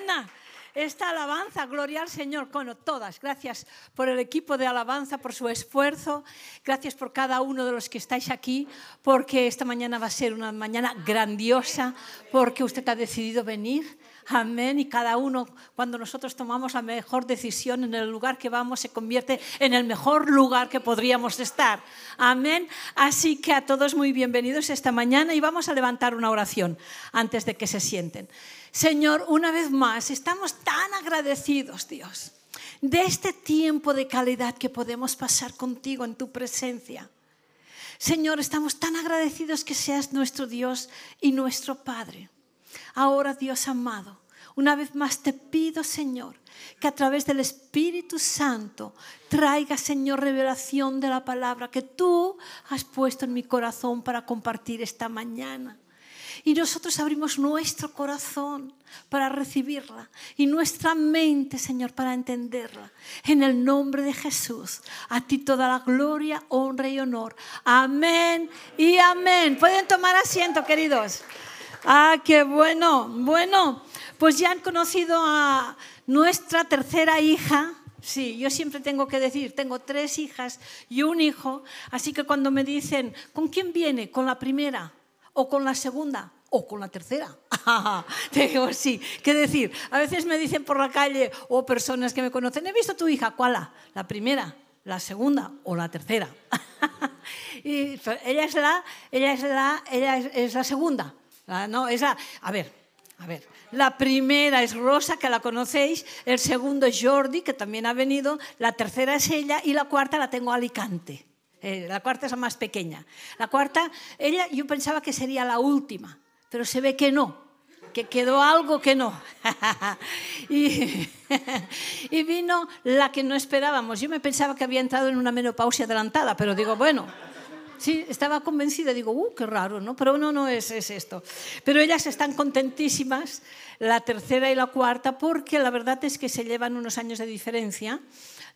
buena esta alabanza, gloria al Señor, con todas. Gracias por el equipo de alabanza, por su esfuerzo. Gracias por cada uno de los que estáis aquí, porque esta mañana va a ser una mañana grandiosa, porque usted ha decidido venir. Amén. Y cada uno, cuando nosotros tomamos la mejor decisión en el lugar que vamos, se convierte en el mejor lugar que podríamos estar. Amén. Así que a todos muy bienvenidos esta mañana y vamos a levantar una oración antes de que se sienten. Señor, una vez más, estamos tan agradecidos, Dios, de este tiempo de calidad que podemos pasar contigo en tu presencia. Señor, estamos tan agradecidos que seas nuestro Dios y nuestro Padre. Ahora, Dios amado, una vez más te pido, Señor, que a través del Espíritu Santo traiga, Señor, revelación de la palabra que tú has puesto en mi corazón para compartir esta mañana. Y nosotros abrimos nuestro corazón para recibirla y nuestra mente, Señor, para entenderla. En el nombre de Jesús, a ti toda la gloria, honra y honor. Amén y amén. Pueden tomar asiento, queridos. Ah, qué bueno. Bueno, pues ya han conocido a nuestra tercera hija. Sí, yo siempre tengo que decir, tengo tres hijas y un hijo, así que cuando me dicen, ¿con quién viene? ¿Con la primera? o con la segunda o con la tercera. Te digo, sí. ¿Qué decir? A veces me dicen por la calle o personas que me conocen, he visto tu hija, ¿cuál? La, la primera, la segunda o la tercera. y ella es la, ella es la, ella es, la segunda. No, es la, a ver, a ver. La primera es Rosa, que la conocéis. El segundo es Jordi, que también ha venido. La tercera es ella. Y la cuarta la tengo Alicante. Eh, la cuarta es la más pequeña. La cuarta, ella yo pensaba que sería la última, pero se ve que no, que quedó algo que no. y, vino la que no esperábamos. Yo me pensaba que había entrado en una menopausia adelantada, pero digo, bueno, sí, estaba convencida, digo, uh, qué raro, ¿no? Pero no, no es, es esto. Pero ellas están contentísimas, la tercera y la cuarta, porque la verdad es que se llevan unos años de diferencia,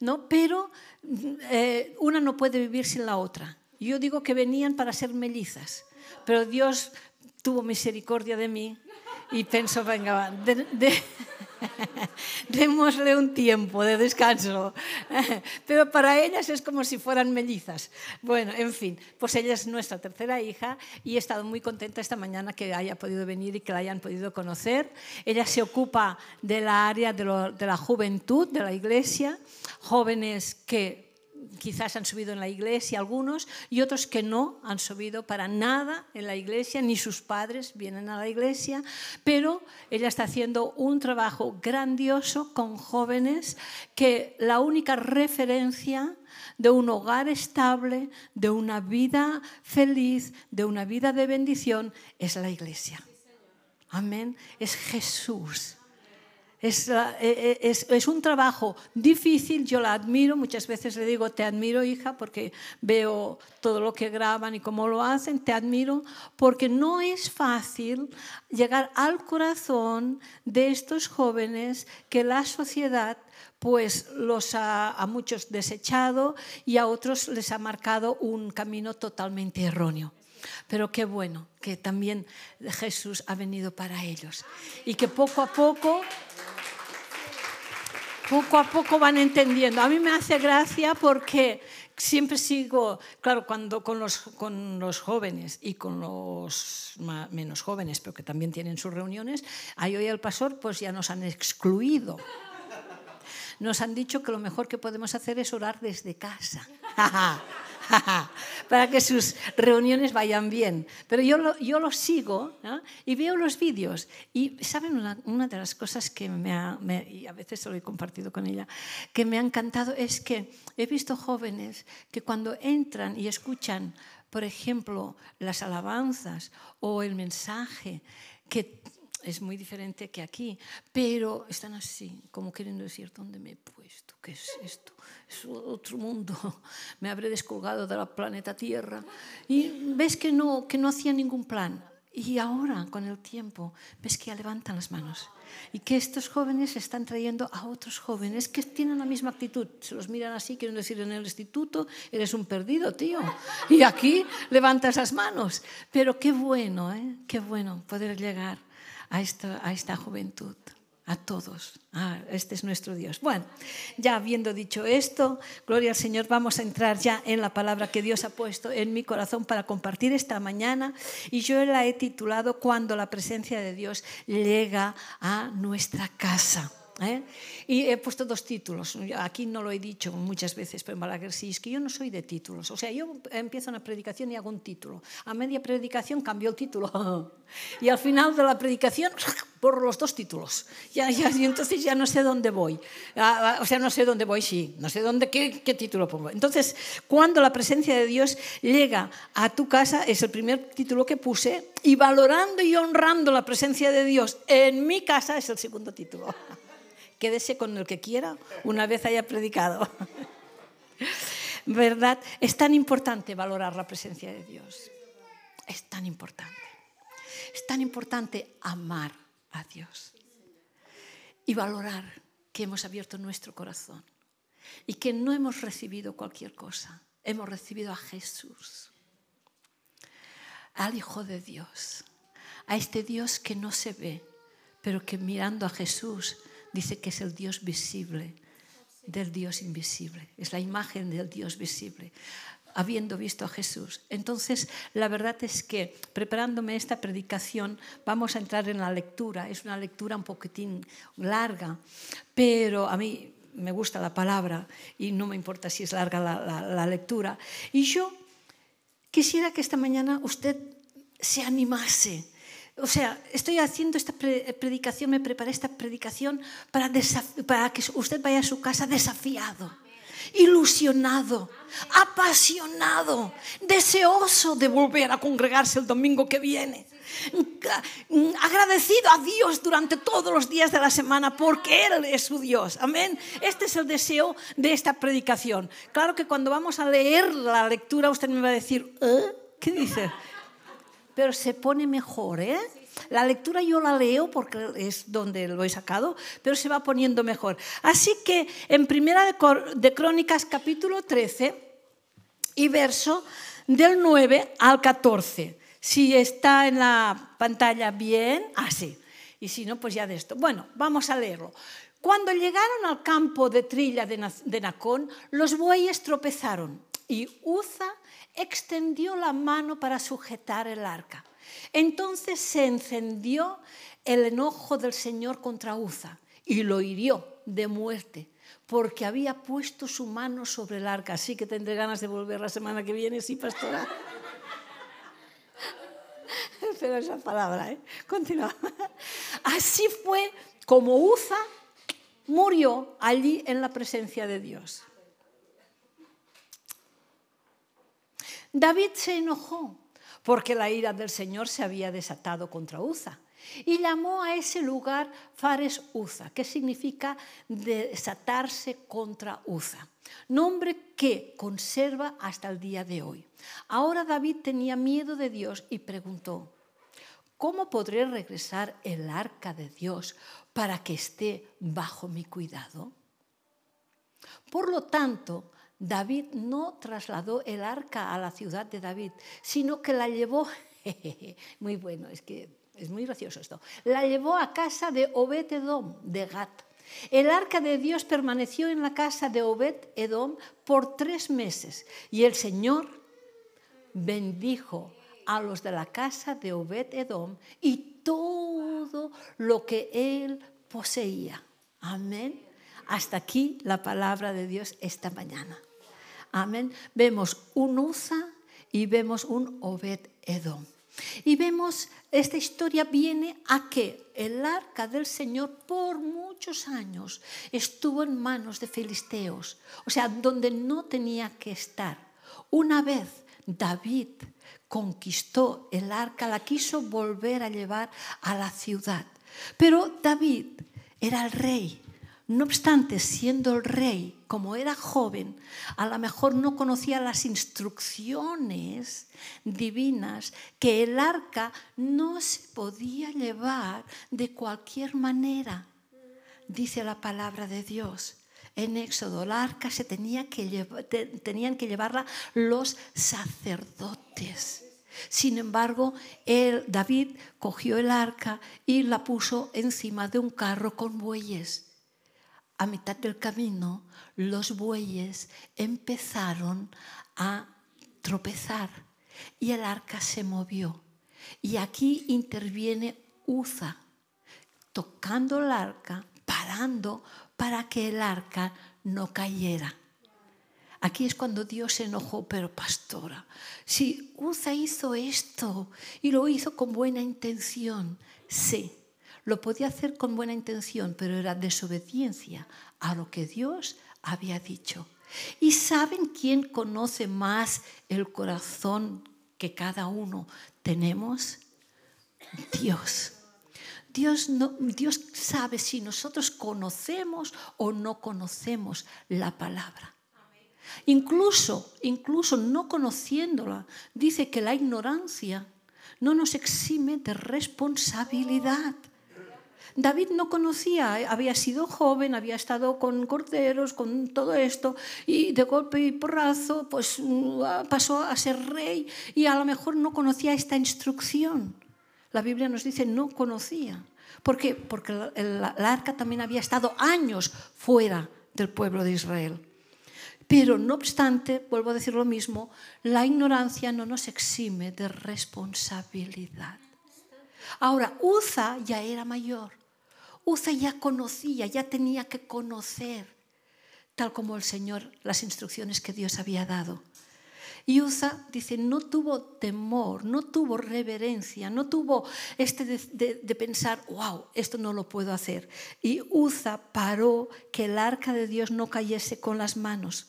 ¿no? Pero eh, una no puede vivir sin la otra. Yo digo que venían para ser mellizas, pero Dios tuvo misericordia de mí y pensó, venga, démosle un tiempo de descanso. Pero para ellas es como si fueran mellizas. Bueno, en fin, pues ella es nuestra tercera hija y he estado muy contenta esta mañana que haya podido venir y que la hayan podido conocer. Ella se ocupa de la área de, de la juventud de la iglesia, jóvenes que quizás han subido en la iglesia algunos y otros que no han subido para nada en la iglesia, ni sus padres vienen a la iglesia, pero ella está haciendo un trabajo grandioso con jóvenes que la única referencia de un hogar estable, de una vida feliz, de una vida de bendición, es la iglesia. Amén. Es Jesús. E, e, es, es, un trabajo difícil, yo la admiro, muchas veces le digo, te admiro hija, porque veo todo lo que graban y cómo lo hacen, te admiro, porque no es fácil llegar al corazón de estos jóvenes que la sociedad pues los ha a muchos desechado y a otros les ha marcado un camino totalmente erróneo. Pero qué bueno que también Jesús ha venido para ellos y que poco a poco poco a poco van entendiendo. A mí me hace gracia porque siempre sigo, claro, cuando con los, con los jóvenes y con los menos jóvenes, pero que también tienen sus reuniones, ahí hoy el pastor pues ya nos han excluido. Nos han dicho que lo mejor que podemos hacer es orar desde casa. para que sus reuniones vayan bien. Pero yo lo, yo lo sigo y veo los vídeos. Y saben, una, de las cosas que me, ha, y a veces lo he compartido con ella, que me ha encantado es que he visto jóvenes que cuando entran y escuchan, por ejemplo, las alabanzas o el mensaje, que es muy diferente que aquí, pero están así, como queriendo decir, ¿dónde me he puesto? ¿Qué es esto? Es otro mundo, me habré descolgado del planeta Tierra. Y ves que no, que no hacía ningún plan. Y ahora, con el tiempo, ves que ya levantan las manos. Y que estos jóvenes están trayendo a otros jóvenes que tienen la misma actitud. Se los miran así, quieren decir, en el instituto eres un perdido, tío. Y aquí levantas las manos. Pero qué bueno, ¿eh? Qué bueno poder llegar a esta juventud. A todos. Ah, este es nuestro Dios. Bueno, ya habiendo dicho esto, gloria al Señor, vamos a entrar ya en la palabra que Dios ha puesto en mi corazón para compartir esta mañana y yo la he titulado Cuando la presencia de Dios llega a nuestra casa. ¿Eh? Y he puesto dos títulos. Aquí no lo he dicho muchas veces, pero en Balaguer sí, es que yo no soy de títulos. O sea, yo empiezo una predicación y hago un título. A media predicación cambio el título. Y al final de la predicación por los dos títulos. Ya, ya, y entonces ya no sé dónde voy. Ah, ah, o sea, no sé dónde voy, sí. No sé dónde, qué, qué título pongo. Entonces, cuando la presencia de Dios llega a tu casa, es el primer título que puse. Y valorando y honrando la presencia de Dios en mi casa es el segundo título quédese con el que quiera una vez haya predicado. ¿Verdad? Es tan importante valorar la presencia de Dios. Es tan importante. Es tan importante amar a Dios y valorar que hemos abierto nuestro corazón y que no hemos recibido cualquier cosa. Hemos recibido a Jesús, al Hijo de Dios, a este Dios que no se ve, pero que mirando a Jesús dice que es el Dios visible del Dios invisible, es la imagen del Dios visible habiendo visto a Jesús. Entonces, la verdad es que preparándome esta predicación, vamos a entrar en la lectura. Es una lectura un poquitín larga, pero a mí me gusta la palabra y no me importa si es larga la, la lectura. Y yo quisiera que esta mañana usted se animase o sea, estoy haciendo esta predicación, me preparé esta predicación para, para que usted vaya a su casa desafiado, ilusionado, apasionado, deseoso de volver a congregarse el domingo que viene agradecido a Dios durante todos los días de la semana porque Él es su Dios. Amén. Este es el deseo de esta predicación. Claro que cuando vamos a leer la lectura usted me va a decir, ¿Eh? ¿qué dice? Pero se pone mejor, ¿eh? La lectura yo la leo porque es donde lo he sacado, pero se va poniendo mejor. Así que en Primera de Crónicas capítulo 13 y verso del 9 al 14. Si está en la pantalla bien, así. Y si no, pues ya de esto. Bueno, vamos a leerlo. Cuando llegaron al campo de trilla de Nacón, los bueyes tropezaron y Uza extendió la mano para sujetar el arca. Entonces se encendió el enojo del Señor contra Uza y lo hirió de muerte porque había puesto su mano sobre el arca. Así que tendré ganas de volver la semana que viene, sí, pastora. Pero esa palabra, ¿eh? Continúa. Así fue como Uza murió allí en la presencia de Dios. David se enojó porque la ira del Señor se había desatado contra Uza y llamó a ese lugar Fares Uza, que significa desatarse contra Uza, nombre que conserva hasta el día de hoy. Ahora David tenía miedo de Dios y preguntó, ¿cómo podré regresar el arca de Dios para que esté bajo mi cuidado? Por lo tanto, David no trasladó el arca a la ciudad de David, sino que la llevó, muy bueno, es que es muy gracioso esto, la llevó a casa de Obed Edom, de Gat. El arca de Dios permaneció en la casa de Obed Edom por tres meses y el Señor bendijo a los de la casa de Obed Edom y todo lo que él poseía. Amén. Hasta aquí la palabra de Dios esta mañana. Amén. Vemos un Uza y vemos un Obed Edom. Y vemos, esta historia viene a que el arca del Señor por muchos años estuvo en manos de filisteos, o sea, donde no tenía que estar. Una vez David conquistó el arca, la quiso volver a llevar a la ciudad. Pero David era el rey no obstante, siendo el rey, como era joven, a lo mejor no conocía las instrucciones divinas que el arca no se podía llevar de cualquier manera, dice la palabra de Dios. En Éxodo, el arca se tenía que tenían que llevarla los sacerdotes. Sin embargo, David cogió el arca y la puso encima de un carro con bueyes. A mitad del camino, los bueyes empezaron a tropezar y el arca se movió. Y aquí interviene Uza, tocando el arca, parando para que el arca no cayera. Aquí es cuando Dios se enojó, pero pastora, si Uza hizo esto y lo hizo con buena intención, sí, lo podía hacer con buena intención, pero era desobediencia a lo que Dios había dicho. ¿Y saben quién conoce más el corazón que cada uno tenemos? Dios. Dios, no, Dios sabe si nosotros conocemos o no conocemos la palabra. Incluso, incluso no conociéndola, dice que la ignorancia no nos exime de responsabilidad. David no conocía, había sido joven, había estado con corderos, con todo esto, y de golpe y porrazo pues, mm, pasó a ser rey y a lo mejor no conocía esta instrucción. La Biblia nos dice no conocía. ¿Por qué? Porque el, arca también había estado años fuera del pueblo de Israel. Pero no obstante, vuelvo a decir lo mismo, la ignorancia no nos exime de responsabilidad. Ahora, Uza ya era mayor. Uza ya conocía, ya tenía que conocer, tal como el Señor, las instrucciones que Dios había dado. Y Uza dice, no tuvo temor, no tuvo reverencia, no tuvo este de, de, pensar, wow, esto no lo puedo hacer. Y Uza paró que el arca de Dios no cayese con las manos.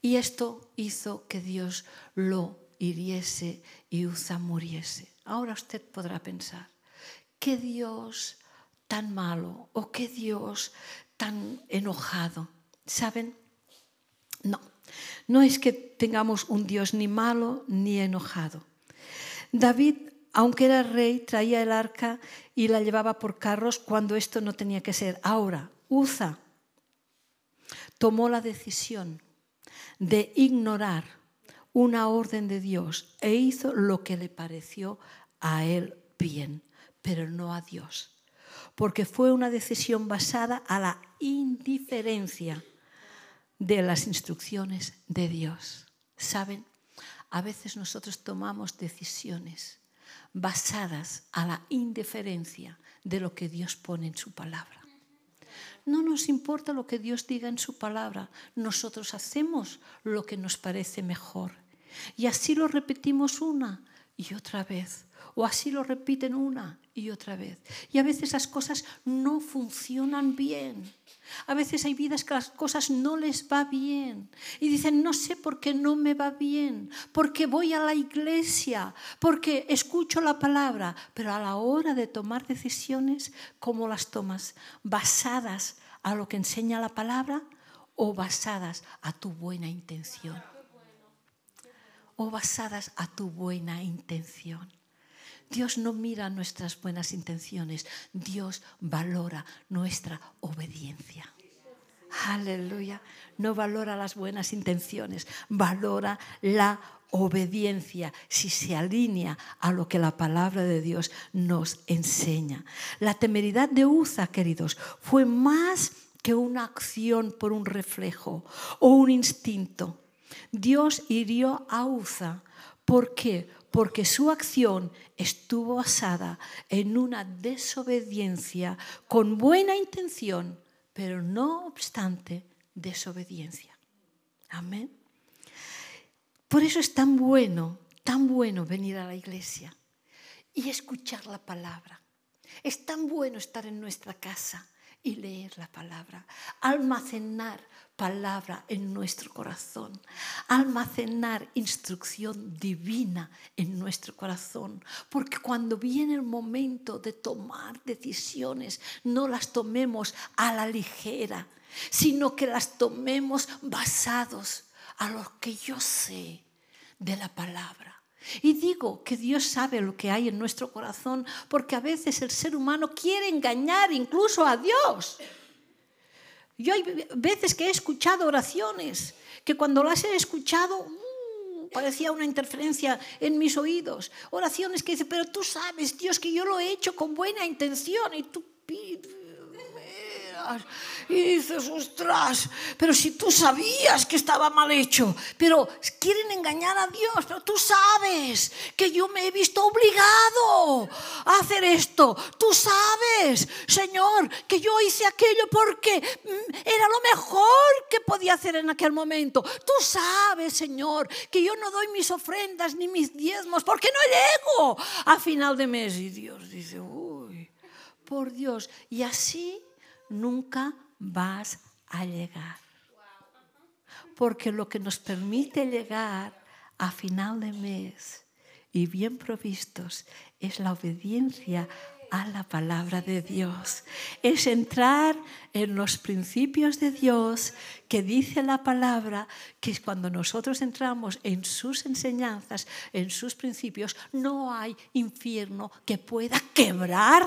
Y esto hizo que Dios lo hiriese y Uza muriese. Ahora usted podrá pensar, ¿qué Dios tan malo o qué Dios tan enojado? ¿Saben? No, no es que tengamos un Dios ni malo ni enojado. David, aunque era rey, traía el arca y la llevaba por carros cuando esto no tenía que ser. Ahora, Uza tomó la decisión de ignorar una orden de Dios e hizo lo que le pareció a él bien, pero no a Dios, porque fue una decisión basada a la indiferencia de las instrucciones de Dios. ¿Saben? A veces nosotros tomamos decisiones basadas a la indiferencia de lo que Dios pone en su palabra. No nos importa lo que Dios diga en su palabra, nosotros hacemos lo que nos parece mejor. Y así lo repetimos una y otra vez, o así lo repiten una y otra vez. Y a veces las cosas no funcionan bien. A veces hay vidas que las cosas no les va bien y dicen, no sé por qué no me va bien, porque voy a la iglesia, porque escucho la palabra, pero a la hora de tomar decisiones, ¿cómo las tomas? ¿Basadas a lo que enseña la palabra o basadas a tu buena intención? O basadas a tu buena intención. Dios no mira nuestras buenas intenciones, Dios valora nuestra obediencia. Aleluya. No valora las buenas intenciones, valora la obediencia si se alinea a lo que la palabra de Dios nos enseña. La temeridad de Uza, queridos, fue más que una acción por un reflejo o un instinto. Dios hirió a Uza. ¿Por qué? Porque su acción estuvo basada en una desobediencia con buena intención, pero no obstante desobediencia. Amén. Por eso es tan bueno, tan bueno venir a la iglesia y escuchar la palabra. Es tan bueno estar en nuestra casa y leer la palabra, almacenar palabra en nuestro corazón, almacenar instrucción divina en nuestro corazón, porque cuando viene el momento de tomar decisiones, no las tomemos a la ligera, sino que las tomemos basados a lo que yo sé de la palabra. Y digo que Dios sabe lo que hay en nuestro corazón, porque a veces el ser humano quiere engañar incluso a Dios. Yo hay veces que he escuchado oraciones que cuando las he escuchado, mm, parecía una interferencia en mis oídos. Oraciones que dice, pero tú sabes, Dios, que yo lo he hecho con buena intención y tú y dices, ostras, pero si tú sabías que estaba mal hecho, pero quieren engañar a Dios, pero tú sabes que yo me he visto obligado a hacer esto. Tú sabes, Señor, que yo hice aquello porque mm, era lo mejor que podía hacer en aquel momento. Tú sabes, Señor, que yo no doy mis ofrendas ni mis diezmos porque no llego a final de mes. Y Dios dice, uy, por Dios. Y así nunca vas a llegar. Porque lo que nos permite llegar a final de mes y bien provistos es la obediencia a la palabra de Dios. Es entrar en los principios de Dios que dice la palabra que cuando nosotros entramos en sus enseñanzas, en sus principios, no hay infierno que pueda quebrar,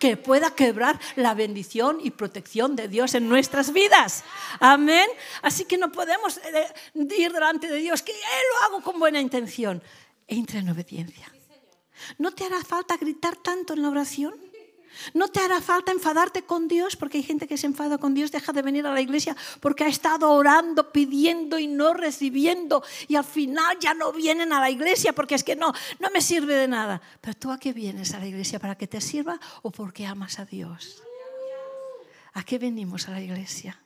que pueda quebrar la bendición y protección de Dios en nuestras vidas. Amén. Así que no podemos eh, ir delante de Dios, que Él lo hago con buena intención. Entra en obediencia. ¿No te hará falta gritar tanto en la oración? ¿No te hará falta enfadarte con Dios? Porque hay gente que se enfada con Dios, deja de venir a la iglesia porque ha estado orando, pidiendo y no recibiendo. Y al final ya no vienen a la iglesia porque es que no, no me sirve de nada. Pero tú a qué vienes a la iglesia? ¿Para que te sirva o porque amas a Dios? ¿A qué venimos a la iglesia?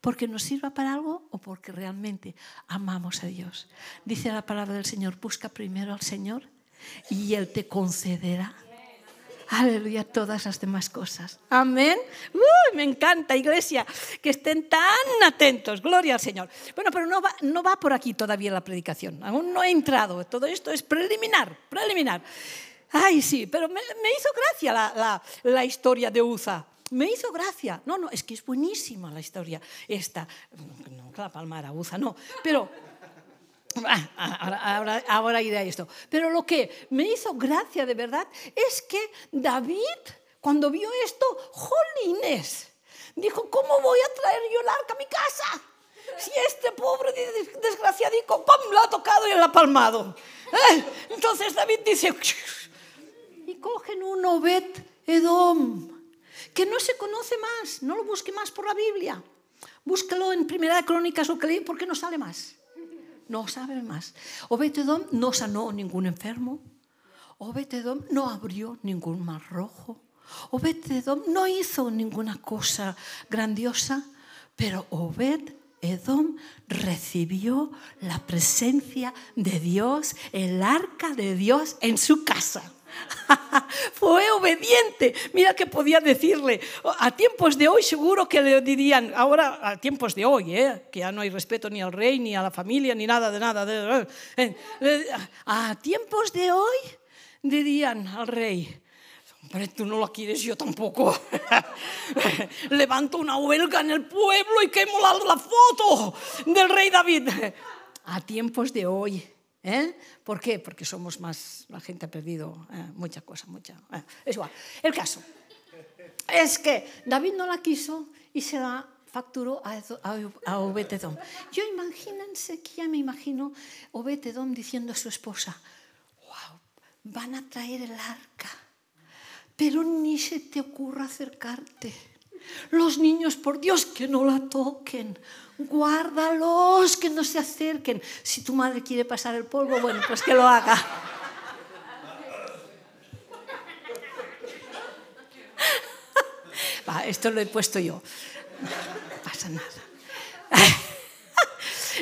¿Porque nos sirva para algo o porque realmente amamos a Dios? Dice la palabra del Señor, busca primero al Señor y Él te concederá. Aleluya, todas las demás cosas. Amén. me encanta, iglesia, que estén tan atentos. Gloria al Señor. Bueno, pero no va, no va por aquí todavía la predicación. Aún no he entrado. Todo esto es preliminar, preliminar. Ay, sí, pero me, hizo gracia la, la, la historia de Uza. Me hizo gracia. No, no, es que es buenísima la historia esta. No, la palma era Uza, no. Pero Ahora, ahora, iré a esto. Pero lo que me hizo gracia de verdad es que David, cuando vio esto, jolines, dijo, ¿cómo voy a traer yo el arca a mi casa? Si este pobre desgraciadico, ¡pum!, lo ha tocado y lo ha palmado. ¿Eh? Entonces David dice, y cogen un Obed Edom, que no se conoce más, no lo busque más por la Biblia. Búscalo en Primera de Crónicas o que porque no sale más no sabe más. Obetedom no sanó ningún enfermo. Obetedom no abrió ningún mar rojo. Obetedom no hizo ninguna cosa grandiosa, pero Obed Edom recibió la presencia de Dios, el arca de Dios en su casa. Fue obediente. Mira que podía decirle. A tiempos de hoy seguro que le dirían, ahora a tiempos de hoy, ¿eh? que ya no hay respeto ni al rey, ni a la familia, ni nada de nada. De, eh, eh, a tiempos de hoy dirían al rey, Hombre, tú no la quieres, yo tampoco. Levanto una huelga en el pueblo y quemo la, la foto del rey David. A tiempos de hoy ¿Eh? ¿Por qué? Porque somos más, la gente ha perdido eh, mucha cosa, mucha. Eh, es igual. El caso es que David no la quiso y se la facturó a, a, Obetedom. Yo imagínense que ya me imagino Obetedom diciendo a su esposa, wow, van a traer el arca, pero ni se te ocurra acercarte. Los niños, por Dios, que no la toquen. Guárdalos, que no se acerquen. Si tu madre quiere pasar el polvo, bueno, pues que lo haga. Esto lo he puesto yo. No pasa nada.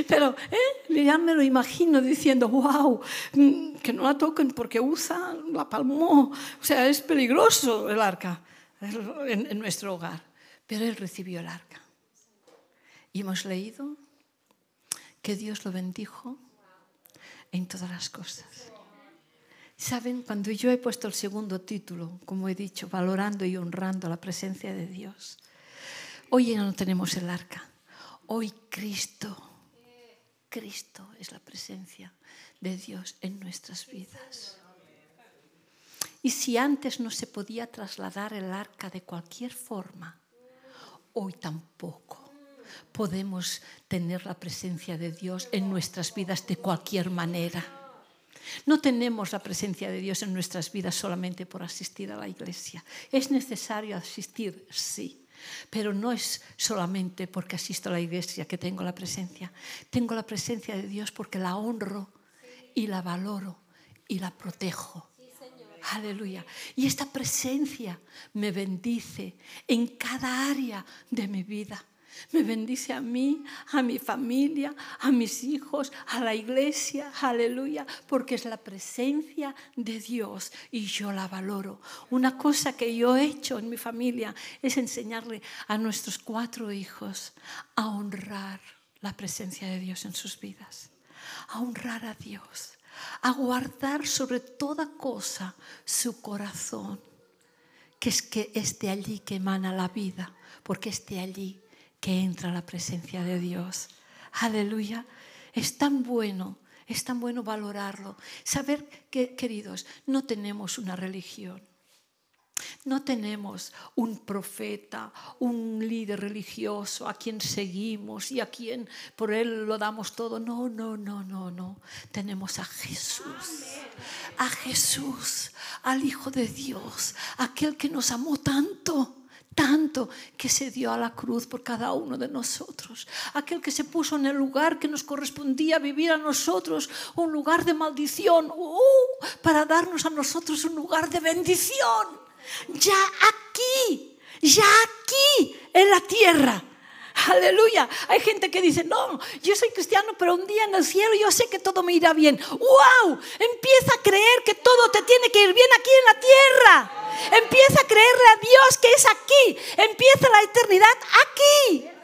Pero ¿eh? ya me lo imagino diciendo, wow, que no la toquen porque usa la palmó. O sea, es peligroso el arca en nuestro hogar. Pero él recibió el arca. Y hemos leído que Dios lo bendijo en todas las cosas. Saben, cuando yo he puesto el segundo título, como he dicho, valorando y honrando la presencia de Dios, hoy ya no tenemos el arca. Hoy Cristo, Cristo es la presencia de Dios en nuestras vidas. Y si antes no se podía trasladar el arca de cualquier forma, hoy tampoco. podemos tener la presencia de Dios en nuestras vidas de cualquier manera. No tenemos la presencia de Dios en nuestras vidas solamente por asistir a la iglesia. Es necesario asistir, sí. Pero no es solamente porque asisto a la iglesia que tengo la presencia. Tengo la presencia de Dios porque la honro y la valoro y la protejo. Aleluya. Y esta presencia me bendice en cada área de mi vida. Me bendice a mí, a mi familia, a mis hijos, a la iglesia, aleluya, porque es la presencia de Dios y yo la valoro. Una cosa que yo he hecho en mi familia es enseñarle a nuestros cuatro hijos a honrar la presencia de Dios en sus vidas, a honrar a Dios, a guardar sobre toda cosa su corazón, que es que esté allí que emana la vida, porque esté allí que entra la presencia de Dios. Aleluya. Es tan bueno, es tan bueno valorarlo. Saber que, queridos, no tenemos una religión. No tenemos un profeta, un líder religioso a quien seguimos y a quien por él lo damos todo. No, no, no, no, no. Tenemos a Jesús, a Jesús, al Hijo de Dios, aquel que nos amó tanto tanto que se dio a la cruz por cada uno de nosotros. Aquel que se puso en el lugar que nos correspondía vivir a nosotros, un lugar de maldición, uh, para darnos a nosotros un lugar de bendición. Ya aquí, ya aquí en la tierra. Aleluya. Hay gente que dice, no, yo soy cristiano, pero un día en el cielo yo sé que todo me irá bien. ¡Wow! Empieza a creer que todo te tiene que ir bien aquí en la tierra. Empieza a creerle a Dios que es aquí. Empieza la eternidad aquí.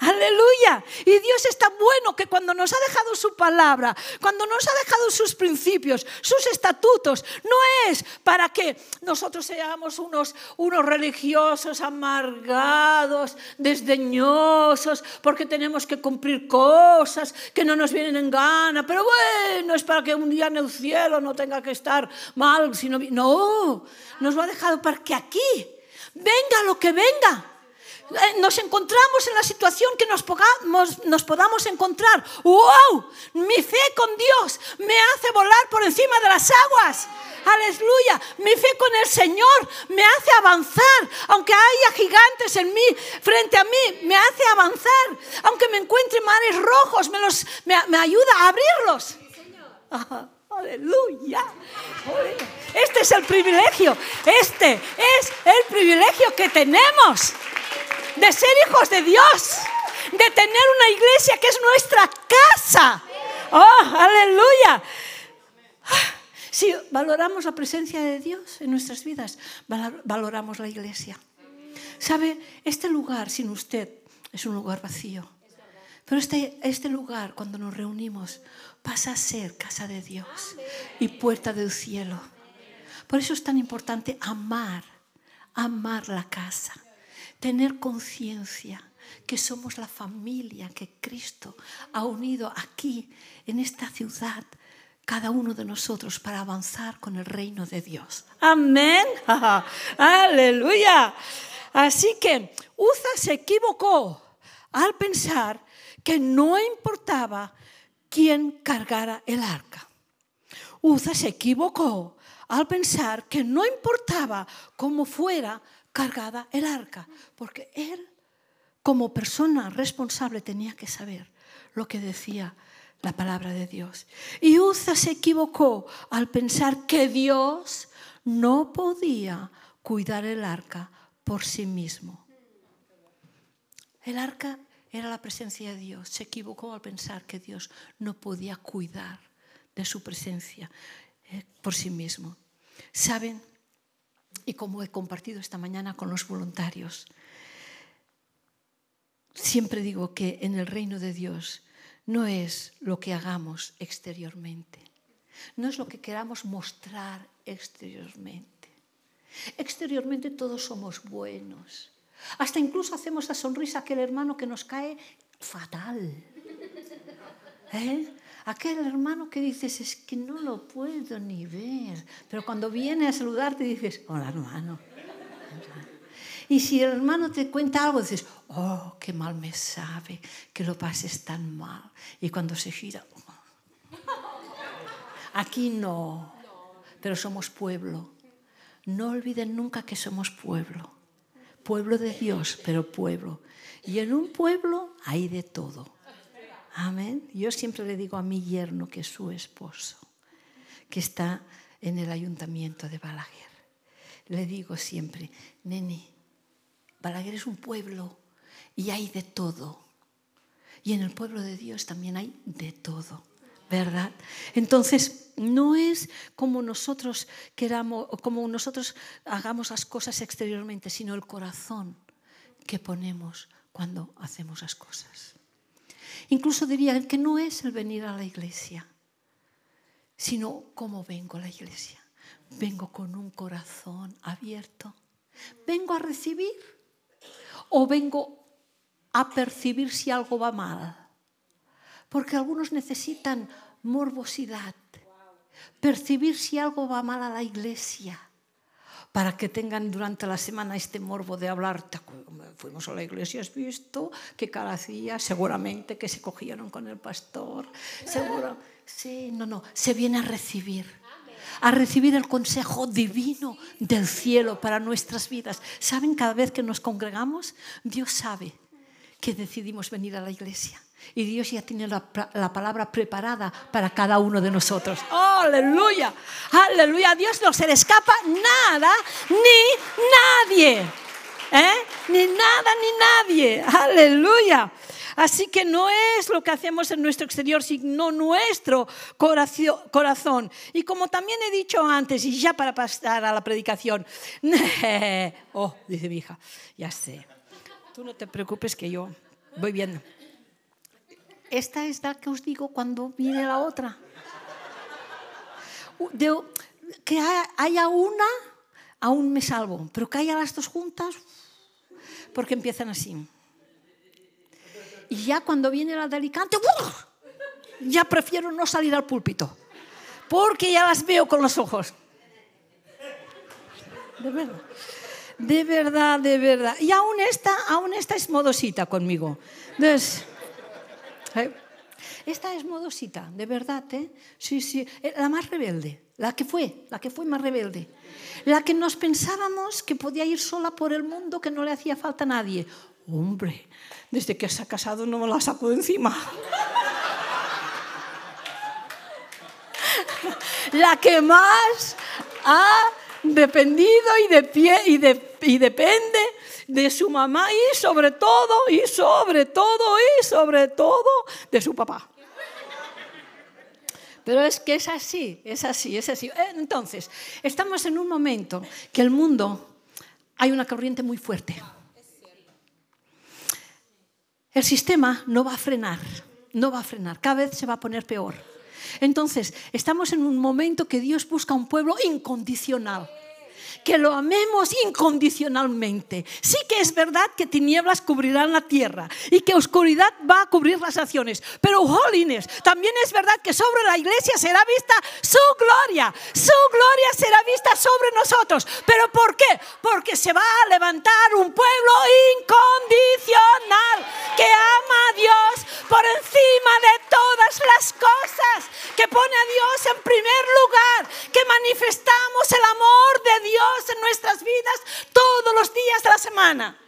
Aleluya. Y Dios está bueno que cuando nos ha dejado su palabra, cuando nos ha dejado sus principios, sus estatutos, no es para que nosotros seamos unos, unos religiosos amargados, desdeñosos, porque tenemos que cumplir cosas que no nos vienen en gana. Pero bueno, es para que un día en el cielo no tenga que estar mal. Sino, no, nos lo ha dejado para que aquí, venga lo que venga nos encontramos en la situación que nos podamos, nos podamos encontrar. ¡Wow! Mi fe con Dios me hace volar por encima de las aguas. Aleluya. Mi fe con el Señor me hace avanzar. Aunque haya gigantes en mí, frente a mí, me hace avanzar. Aunque me encuentre mares rojos, me, los, me, me ayuda a abrirlos. Aleluya. Este es el privilegio. Este es el privilegio que tenemos de ser hijos de Dios, de tener una iglesia que es nuestra casa. Oh, aleluya. Si valoramos la presencia de Dios en nuestras vidas, valoramos la iglesia. ¿Sabe? Este lugar sin usted es un lugar vacío. Pero este, este lugar, cuando nos reunimos, pasa a ser casa de Dios y puerta del cielo. Por eso es tan importante amar, amar la casa tener conciencia que somos la familia que Cristo ha unido aquí, en esta ciudad, cada uno de nosotros para avanzar con el reino de Dios. Amén. Aleluya. Así que Uza se equivocó al pensar que no importaba quién cargara el arca. Uza se equivocó al pensar que no importaba cómo fuera cargada el arca, porque él como persona responsable tenía que saber lo que decía la palabra de Dios. Y Uza se equivocó al pensar que Dios no podía cuidar el arca por sí mismo. El arca era la presencia de Dios. Se equivocó al pensar que Dios no podía cuidar de su presencia eh, por sí mismo. ¿Saben? Y como he compartido esta mañana con los voluntarios. Siempre digo que en el reino de Dios no es lo que hagamos exteriormente, no es lo que queramos mostrar exteriormente. Exteriormente todos somos buenos. Hasta incluso hacemos la sonrisa a aquel hermano que nos cae fatal. ¿Eh? Aquel hermano que dices, es que no lo puedo ni ver, pero cuando viene a saludarte dices, hola hermano. Y si el hermano te cuenta algo, dices, oh, qué mal me sabe que lo pases tan mal. Y cuando se gira, aquí no, pero somos pueblo. No olviden nunca que somos pueblo. Pueblo de Dios, pero pueblo. Y en un pueblo hay de todo. Amén. Yo siempre le digo a mi yerno, que es su esposo, que está en el ayuntamiento de Balaguer. Le digo siempre, nene, Balaguer es un pueblo y hay de todo. Y en el pueblo de Dios también hay de todo, ¿verdad? Entonces, no es como nosotros queramos, como nosotros hagamos las cosas exteriormente, sino el corazón que ponemos cuando hacemos las cosas. Incluso diría que no es el venir a la iglesia, sino cómo vengo a la iglesia. Vengo con un corazón abierto. Vengo a recibir o vengo a percibir si algo va mal. Porque algunos necesitan morbosidad, percibir si algo va mal a la iglesia para que tengan durante la semana este morbo de hablar. Fuimos a la iglesia, has visto qué cara hacía, seguramente que se cogieron con el pastor, seguro. Sí, no, no, se viene a recibir a recibir el consejo divino del cielo para nuestras vidas. ¿Saben? Cada vez que nos congregamos, Dios sabe que decidimos venir a la iglesia. Y Dios ya tiene la, la, palabra preparada para cada uno de nosotros. aleluya, aleluya. A Dios no se le escapa nada ni nadie. ¿Eh? Ni nada ni nadie. Aleluya. Así que no es lo que hacemos en nuestro exterior, sino nuestro corazón. Y como también he dicho antes, y ya para pasar a la predicación, oh, dice mi hija, ya sé, tú no te preocupes que yo voy viendo. Esta es la que os digo cuando viene la otra. que haya una, aún me salvo, pero que haya las dos juntas, porque empiezan así. Y ya cuando viene la de Alicante, ya prefiero no salir al púlpito, porque ya las veo con los ojos. De verdad. De verdad, de verdad. Y aún esta, aún esta es modosita conmigo. Entonces, ¿eh? esta es modosita, de verdad, ¿eh? Sí, sí, eh, la más rebelde, la que fue, la que fue más rebelde. La que nos pensábamos que podía ir sola por el mundo, que no le hacía falta a nadie. Hombre, desde que se ha casado no me la saco de encima. la que más ha dependido y, de pie, y, de, y depende de su mamá y sobre todo, y sobre todo, y sobre todo de su papá. Pero es que es así, es así, es así. Entonces, estamos en un momento que el mundo hay una corriente muy fuerte el sistema no va a frenar, no va a frenar, cada vez se va a poner peor. Entonces, estamos en un momento que Dios busca un pueblo incondicional que lo amemos incondicionalmente. Sí que es verdad que tinieblas cubrirán la tierra y que oscuridad va a cubrir las acciones, pero holiness, también es verdad que sobre la iglesia será vista su gloria, su gloria será vista sobre nosotros. ¿Pero por qué? Porque se va a levantar un pueblo incondicional que ama a Dios por encima de todas las cosas, que pone a Dios en primer lugar, que manifestamos el amor de Dios en nuestras vidas todos los días de la semana.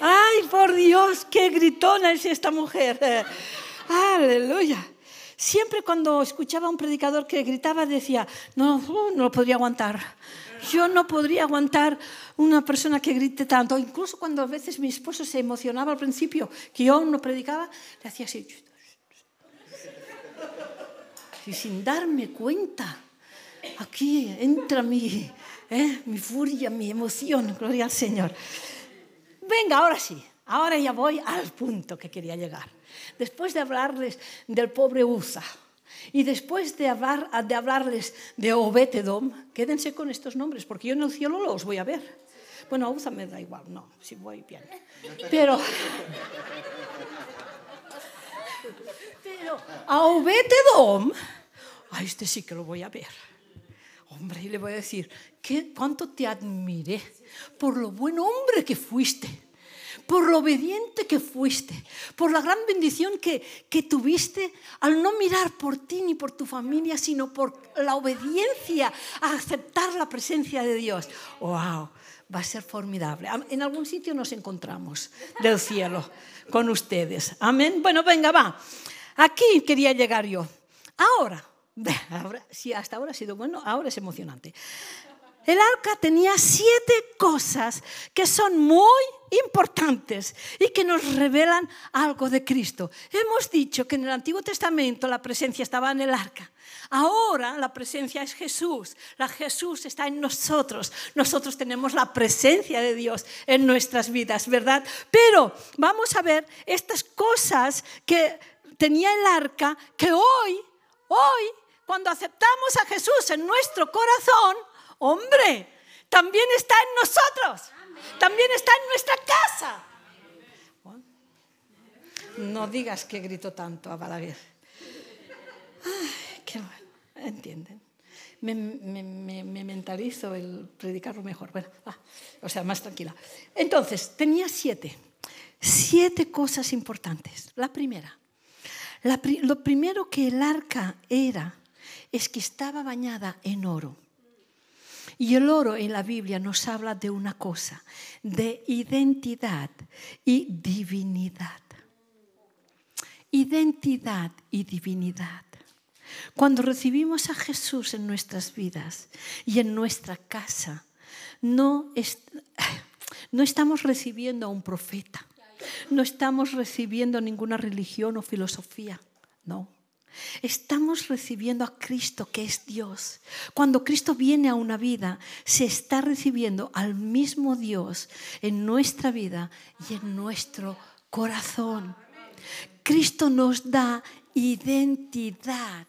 Ay, por Dios, qué gritona es esta mujer. Aleluya. Siempre cuando escuchaba a un predicador que gritaba decía, no, uh, no lo podría aguantar. Yo no podría aguantar una persona que grite tanto. Incluso cuando a veces mi esposo se emocionaba al principio, que yo aún no predicaba, le hacía así. Y sin darme cuenta, aquí entra mi, ¿eh? mi furia, mi emoción, gloria al Señor. Venga, ahora sí, ahora ya voy al punto que quería llegar. Después de hablarles del pobre Uza y después de, hablar, de hablarles de Obetedom, quédense con estos nombres, porque yo en el cielo los voy a ver. Bueno, a Uza me da igual, no, si voy bien. Pero, pero a Obetedom, a este sí que lo voy a ver. Hombre, y le voy a decir, ¿qué, ¿cuánto te admiré por lo buen hombre que fuiste? por lo obediente que fuiste, por la gran bendición que, que, tuviste al no mirar por ti ni por tu familia, sino por la obediencia a aceptar la presencia de Dios. ¡Wow! Va a ser formidable. En algún sitio nos encontramos del cielo con ustedes. Amén. Bueno, venga, va. Aquí quería llegar yo. Ahora, ahora si hasta ahora ha sido bueno, ahora es emocionante. El arca tenía siete cosas que son muy importantes y que nos revelan algo de Cristo. Hemos dicho que en el Antiguo Testamento la presencia estaba en el arca. Ahora la presencia es Jesús. La Jesús está en nosotros. Nosotros tenemos la presencia de Dios en nuestras vidas, ¿verdad? Pero vamos a ver estas cosas que tenía el arca que hoy, hoy, cuando aceptamos a Jesús en nuestro corazón, Hombre, también está en nosotros. También está en nuestra casa. No digas que grito tanto a Balaguer. qué bueno. Entienden. Me, mentalizo el predicarlo mejor. Bueno, o sea, más tranquila. Entonces, tenía siete. Siete cosas importantes. La primera. lo primero que el arca era es que estaba bañada en oro. Y el oro en la Biblia nos habla de una cosa, de identidad y divinidad. Identidad y divinidad. Cuando recibimos a Jesús en nuestras vidas y en nuestra casa, no, no estamos recibiendo a un profeta, no estamos recibiendo ninguna religión o filosofía, no. Estamos recibiendo a Cristo que es Dios. Cuando Cristo viene a una vida, se está recibiendo al mismo Dios en nuestra vida y en nuestro corazón. Cristo nos da identidad.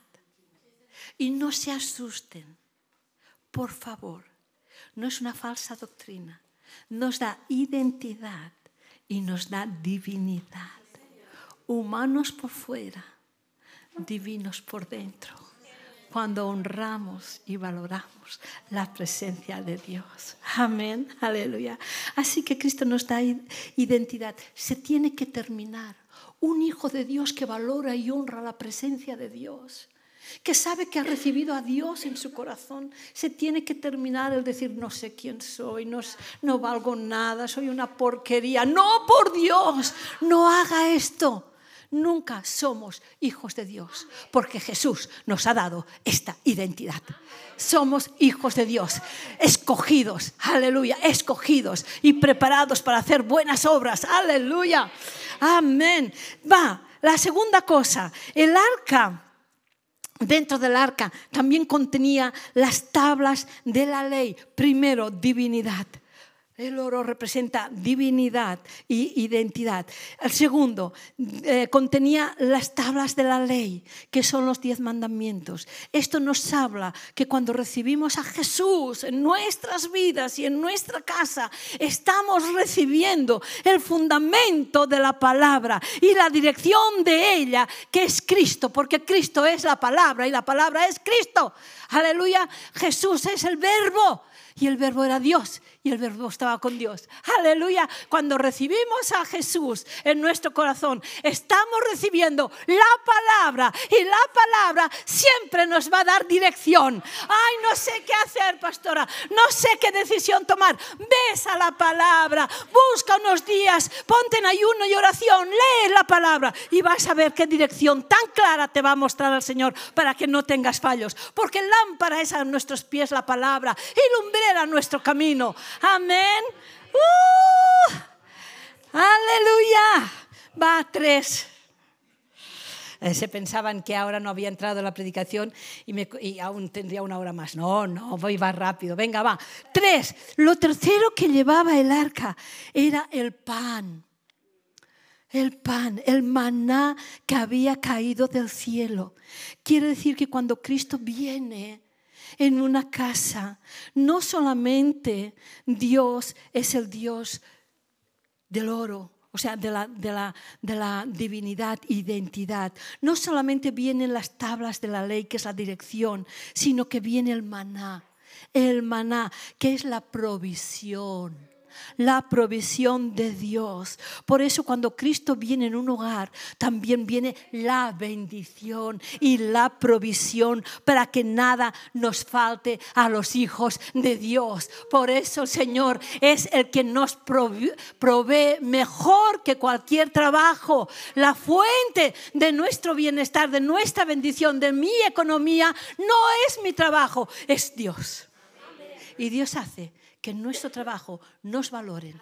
Y no se asusten, por favor. No es una falsa doctrina. Nos da identidad y nos da divinidad. Humanos por fuera divinos por dentro cuando honramos y valoramos la presencia de Dios. Amén, aleluya. Así que Cristo nos da identidad. Se tiene que terminar. Un hijo de Dios que valora y honra la presencia de Dios, que sabe que ha recibido a Dios en su corazón, se tiene que terminar el decir, no sé quién soy, no, no valgo nada, soy una porquería. No, por Dios, no haga esto Nunca somos hijos de Dios, porque Jesús nos ha dado esta identidad. Somos hijos de Dios, escogidos, aleluya, escogidos y preparados para hacer buenas obras, aleluya, amén. Va, la segunda cosa, el arca dentro del arca también contenía las tablas de la ley. Primero, divinidad. El oro representa divinidad y identidad. El segundo, eh, contenía las tablas de la ley, que son los diez mandamientos. Esto nos habla que cuando recibimos a Jesús en nuestras vidas y en nuestra casa, estamos recibiendo el fundamento de la palabra y la dirección de ella, que es Cristo, porque Cristo es la palabra y la palabra es Cristo. Aleluya, Jesús es el verbo y el verbo era Dios y el verbo estaba con Dios. Aleluya. Cuando recibimos a Jesús en nuestro corazón, estamos recibiendo la palabra y la palabra siempre nos va a dar dirección. Ay, no sé qué hacer, pastora. No sé qué decisión tomar. Ves a la palabra, busca unos días, ponte en ayuno y oración, lee la palabra y vas a ver qué dirección tan clara te va a mostrar el Señor para que no tengas fallos. Porque lámpara es a nuestros pies la palabra y lumbrera nuestro camino. Amén. ¡Uh! aleluya. Va tres. Eh, se pensaban que ahora no había entrado la predicación y, y, aún tendría una hora más. No, no, voy va rápido. Venga, va. Tres. Lo tercero que llevaba el arca era el pan. El pan, el maná que había caído del cielo. Quiere decir que cuando Cristo viene, en una casa, no solamente Dios es el Dios del oro, o sea, de la, de la, de la divinidad, identidad. No solamente vienen las tablas de la ley, que es la dirección, sino que viene el maná. el maná, que es la provisión la provisión de Dios. Por eso cuando Cristo viene en un hogar, también viene la bendición y la provisión para que nada nos falte a los hijos de Dios. Por eso el Señor es el que nos provee mejor que cualquier trabajo. La fuente de nuestro bienestar, de nuestra bendición, de mi economía, no es mi trabajo, es Dios. Y Dios hace que en nuestro trabajo nos valoren.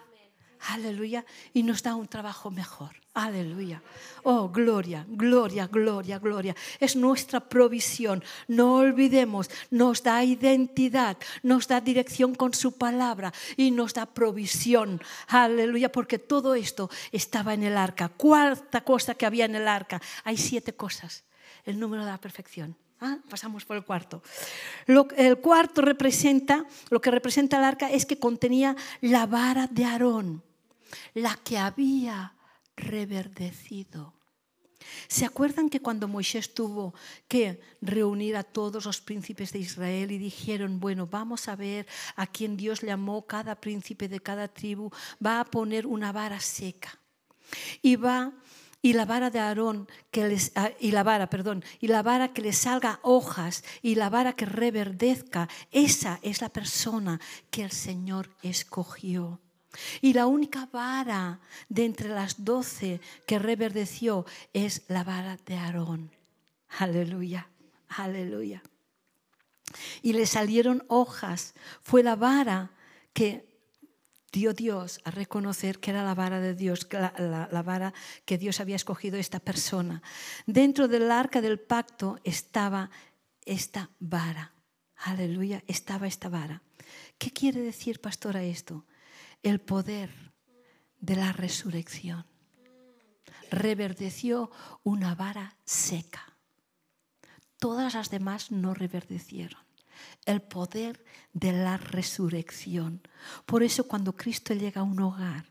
Aleluya. Y nos da un trabajo mejor. Aleluya. Oh, gloria, gloria, gloria, gloria. Es nuestra provisión. No olvidemos, nos da identidad, nos da dirección con su palabra y nos da provisión. Aleluya, porque todo esto estaba en el arca. Cuarta cosa que había en el arca. Hay siete cosas. El número de la perfección. Ah, pasamos por el cuarto. el cuarto representa, lo que representa el arca es que contenía la vara de Aarón, la que había reverdecido. ¿Se acuerdan que cuando Moisés tuvo que reunir a todos los príncipes de Israel y dijeron, bueno, vamos a ver a quien Dios llamó cada príncipe de cada tribu, va a poner una vara seca y va y la vara de Aarón que les, ah, y la vara, perdón, y la vara que le salga hojas y la vara que reverdezca, esa es la persona que el Señor escogió. Y la única vara de entre las doce que reverdeció es la vara de Aarón. Aleluya, aleluya. Y le salieron hojas. Fue la vara que dio Dios a reconocer que era la vara de Dios, la, vara que Dios había escogido esta persona. Dentro del arca del pacto estaba esta vara. Aleluya, estaba esta vara. ¿Qué quiere decir, pastora, esto? El poder de la resurrección. Reverdeció una vara seca. Todas las demás no reverdecieron el poder de la resurrección. Por eso cuando Cristo llega a un hogar,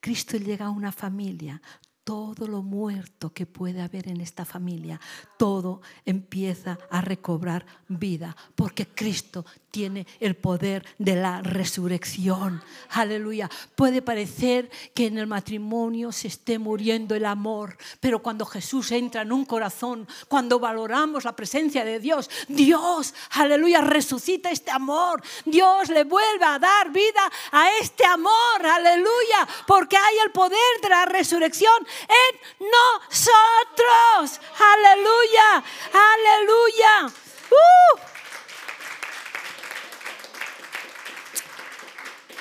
Cristo llega a una familia, todo lo muerto que puede haber en esta familia, todo empieza a recobrar vida, porque Cristo tiene el poder de la resurrección. Aleluya. Puede parecer que en el matrimonio se esté muriendo el amor, pero cuando Jesús entra en un corazón, cuando valoramos la presencia de Dios, Dios, aleluya, resucita este amor. Dios le vuelve a dar vida a este amor, aleluya, porque hay el poder de la resurrección en nosotros. Aleluya, aleluya. Uh.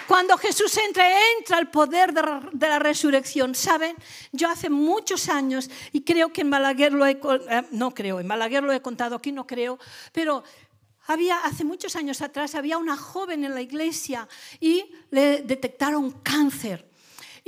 Cuando Jesús entra, entra el poder de la resurrección. ¿Saben? Yo hace muchos años, y creo que en Balaguer lo he, eh, no creo, en Balaguer lo he contado, aquí no creo, pero había, hace muchos años atrás había una joven en la iglesia y le detectaron cáncer.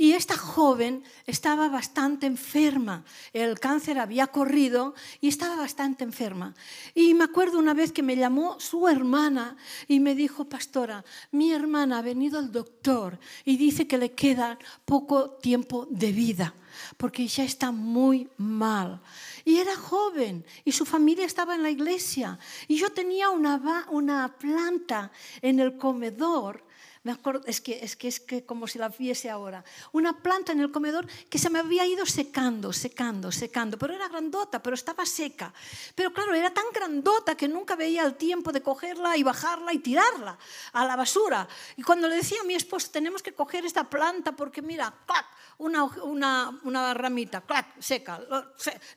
Y esta joven estaba bastante enferma. El cáncer había corrido y estaba bastante enferma. Y me acuerdo una vez que me llamó su hermana y me dijo, pastora, mi hermana ha venido al doctor y dice que le queda poco tiempo de vida porque ya está muy mal. Y era joven y su familia estaba en la iglesia. Y yo tenía una, una planta en el comedor me acuerdo, es que, es que es que como si la viese ahora. Una planta en el comedor que se me había ido secando, secando, secando, pero era grandota, pero estaba seca. Pero claro, era tan grandota que nunca veía el tiempo de cogerla y bajarla y tirarla a la basura. Y cuando le decía a mi esposo, tenemos que coger esta planta porque mira, ¡clac! Una, una, una ramita, ¡clac! seca.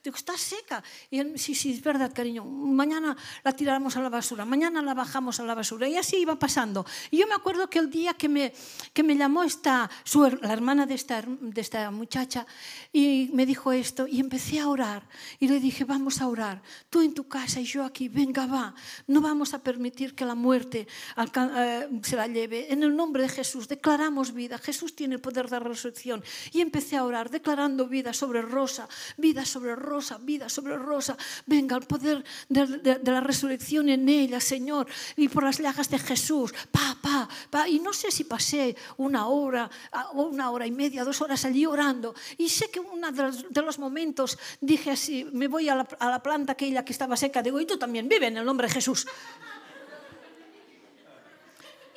Digo, está seca. Y él, sí, sí, es verdad, cariño, mañana la tiramos a la basura, mañana la bajamos a la basura. Y así iba pasando. Y yo me acuerdo que el día que me, que me llamó esta, su, la hermana de esta, de esta muchacha y me dijo esto y empecé a orar y le dije, vamos a orar, tú en tu casa y yo aquí, venga, va, no vamos a permitir que la muerte eh, se la lleve. En el nombre de Jesús declaramos vida, Jesús tiene el poder de la resurrección y empecé a orar declarando vida sobre Rosa, vida sobre Rosa, vida sobre Rosa, venga el poder de, de la resurrección en ella, Señor, y por las llagas de Jesús, pa, pa, pa, y no sé si pasé una hora, una hora y media, dos horas allí orando. Y sé que uno de los, momentos dije así, me voy a la, planta aquella que estaba seca, digo, y tú también vive en el nombre de Jesús.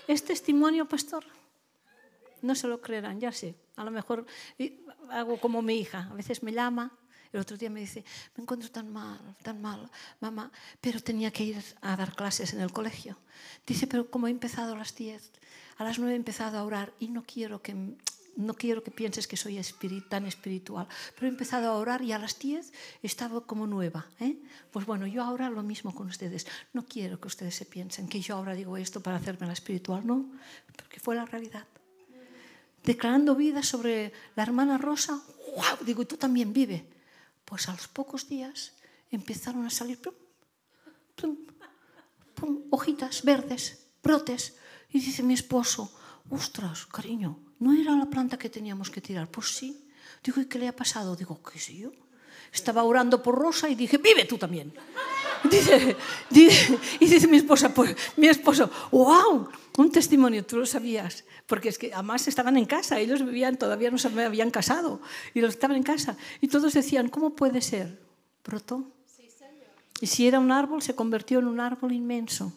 ¿Es testimonio, pastor? No se lo creerán, ya sé. A lo mejor hago como mi hija. A veces me llama el otro día me dice, me encuentro tan mal, tan mal, mamá, pero tenía que ir a dar clases en el colegio. Dice, pero como he empezado a las 10, a las 9 he empezado a orar y no quiero que, no quiero que pienses que soy tan espiritual, pero he empezado a orar y a las 10 estaba como nueva. ¿eh? Pues bueno, yo ahora lo mismo con ustedes. No quiero que ustedes se piensen que yo ahora digo esto para hacerme la espiritual, no, porque fue la realidad. Declarando vida sobre la hermana Rosa, wow, digo, tú también vive. Pues a los pocos días empezaron a salir hojitas verdes, brotes. Y dice mi esposo, ostras, cariño, ¿no era la planta que teníamos que tirar? Pues sí. Digo, ¿y qué le ha pasado? Digo, ¿qué sé yo? Estaba orando por Rosa y dije, vive tú también. Dice, dice, y dice mi esposa, pues mi esposo, wow, un testimonio, tú lo sabías, porque es que además estaban en casa, ellos vivían, todavía no se habían casado, y los estaban en casa, y todos decían, ¿cómo puede ser? Brotó. Y si era un árbol, se convirtió en un árbol inmenso,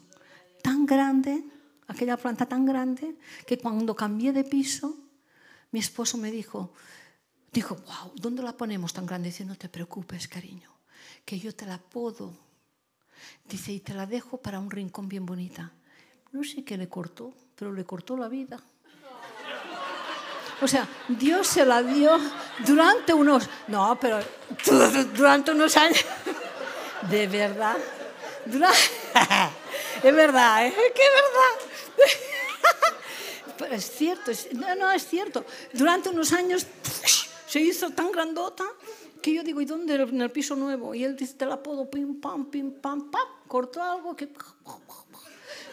tan grande, aquella planta tan grande, que cuando cambié de piso, mi esposo me dijo, dijo, wow, ¿dónde la ponemos tan grande? Dice, no te preocupes, cariño, que yo te la puedo. Dice, y te la dejo para un rincón bien bonita. No sé qué le cortó, pero le cortó la vida. O sea, Dios se la dio durante unos... No, pero durante unos años... De verdad. Es verdad, ¿eh? ¿Qué verdad? Es cierto, no, no, es cierto. Durante unos años se hizo tan grandota que yo digo, ¿y dónde? En el piso nuevo. Y él dice, te la puedo, pim, pam, pim, pam, pam. Cortó algo que...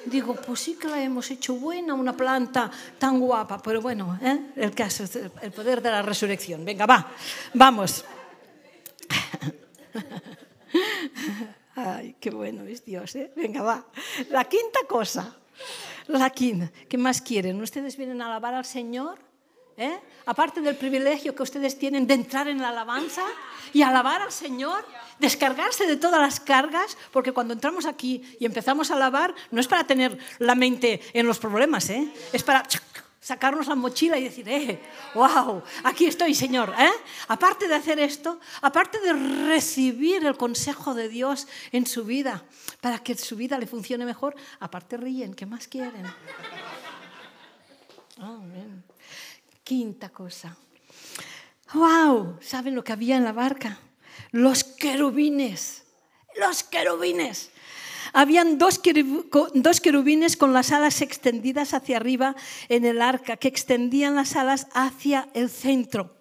Digo, pues sí que la hemos hecho buena, una planta tan guapa. Pero bueno, ¿eh? el caso el poder de la resurrección. Venga, va, vamos. Ay, qué bueno es Dios, ¿eh? Venga, va. La quinta cosa. La quinta. ¿Qué más quieren? ¿Ustedes vienen a alabar al Señor? ¿Eh? Aparte del privilegio que ustedes tienen de entrar en la alabanza y alabar al Señor, descargarse de todas las cargas, porque cuando entramos aquí y empezamos a alabar, no es para tener la mente en los problemas, ¿eh? es para sacarnos la mochila y decir, eh, wow, aquí estoy, Señor. ¿eh? Aparte de hacer esto, aparte de recibir el consejo de Dios en su vida, para que su vida le funcione mejor, aparte ríen, ¿qué más quieren? Amén. Quinta cosa. ¡Wow! ¿Saben lo que había en la barca? Los querubines. Los querubines. Habían dos, querubines con las alas extendidas hacia arriba en el arca, que extendían las alas hacia el centro.